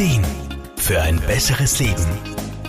Ideen für ein besseres Leben.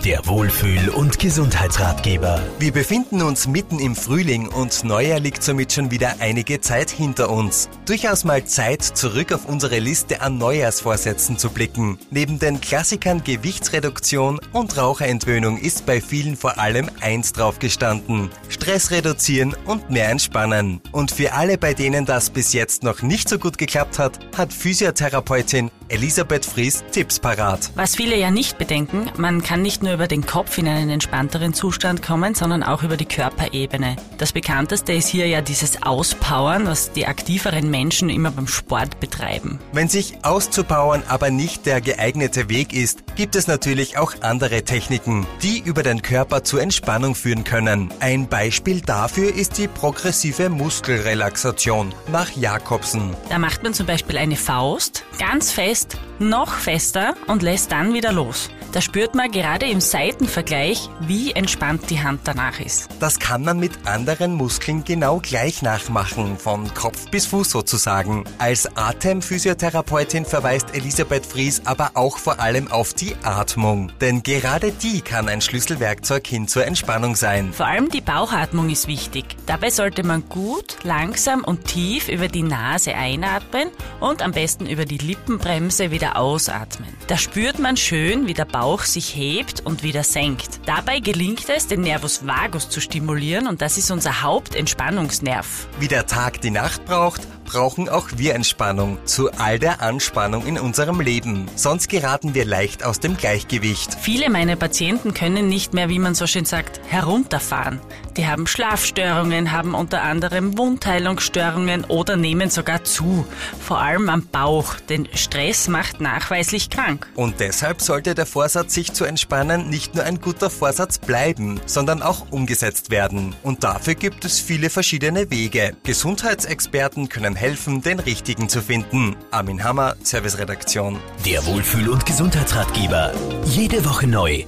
Der Wohlfühl- und Gesundheitsratgeber. Wir befinden uns mitten im Frühling und Neujahr liegt somit schon wieder einige Zeit hinter uns. Durchaus mal Zeit, zurück auf unsere Liste an Neujahrsvorsätzen zu blicken. Neben den Klassikern Gewichtsreduktion und Raucherentwöhnung ist bei vielen vor allem eins drauf gestanden. Stress reduzieren und mehr entspannen. Und für alle, bei denen das bis jetzt noch nicht so gut geklappt hat, hat Physiotherapeutin Elisabeth Fries Tipps parat. Was viele ja nicht bedenken, man kann nicht nur über den Kopf in einen entspannteren Zustand kommen, sondern auch über die Körperebene. Das bekannteste ist hier ja dieses Auspowern, was die aktiveren Menschen immer beim Sport betreiben. Wenn sich auszupowern aber nicht der geeignete Weg ist, gibt es natürlich auch andere Techniken, die über den Körper zur Entspannung führen können. Ein Beispiel dafür ist die progressive Muskelrelaxation nach Jakobsen. Da macht man zum Beispiel eine Faust ganz fest, noch fester und lässt dann wieder los. Da spürt man gerade im Seitenvergleich, wie entspannt die Hand danach ist. Das kann man mit anderen Muskeln genau gleich nachmachen, von Kopf bis Fuß sozusagen. Als Atemphysiotherapeutin verweist Elisabeth Fries aber auch vor allem auf die Atmung. Denn gerade die kann ein Schlüsselwerkzeug hin zur Entspannung sein. Vor allem die Bauchatmung ist wichtig. Dabei sollte man gut, langsam und tief über die Nase einatmen und am besten über die Lippenbremse wieder ausatmen. Da spürt man schön, wie der Bauch Bauch sich hebt und wieder senkt. Dabei gelingt es, den Nervus vagus zu stimulieren und das ist unser Hauptentspannungsnerv. Wie der Tag die Nacht braucht, brauchen auch wir Entspannung zu all der Anspannung in unserem Leben. Sonst geraten wir leicht aus dem Gleichgewicht. Viele meiner Patienten können nicht mehr, wie man so schön sagt, herunterfahren. Die haben Schlafstörungen, haben unter anderem Wundheilungsstörungen oder nehmen sogar zu. Vor allem am Bauch, denn Stress macht nachweislich krank. Und deshalb sollte der Vorsatz, sich zu entspannen, nicht nur ein guter Vorsatz bleiben, sondern auch umgesetzt werden. Und dafür gibt es viele verschiedene Wege. Gesundheitsexperten können helfen, den richtigen zu finden. Armin Hammer, Serviceredaktion. Der Wohlfühl- und Gesundheitsratgeber. Jede Woche neu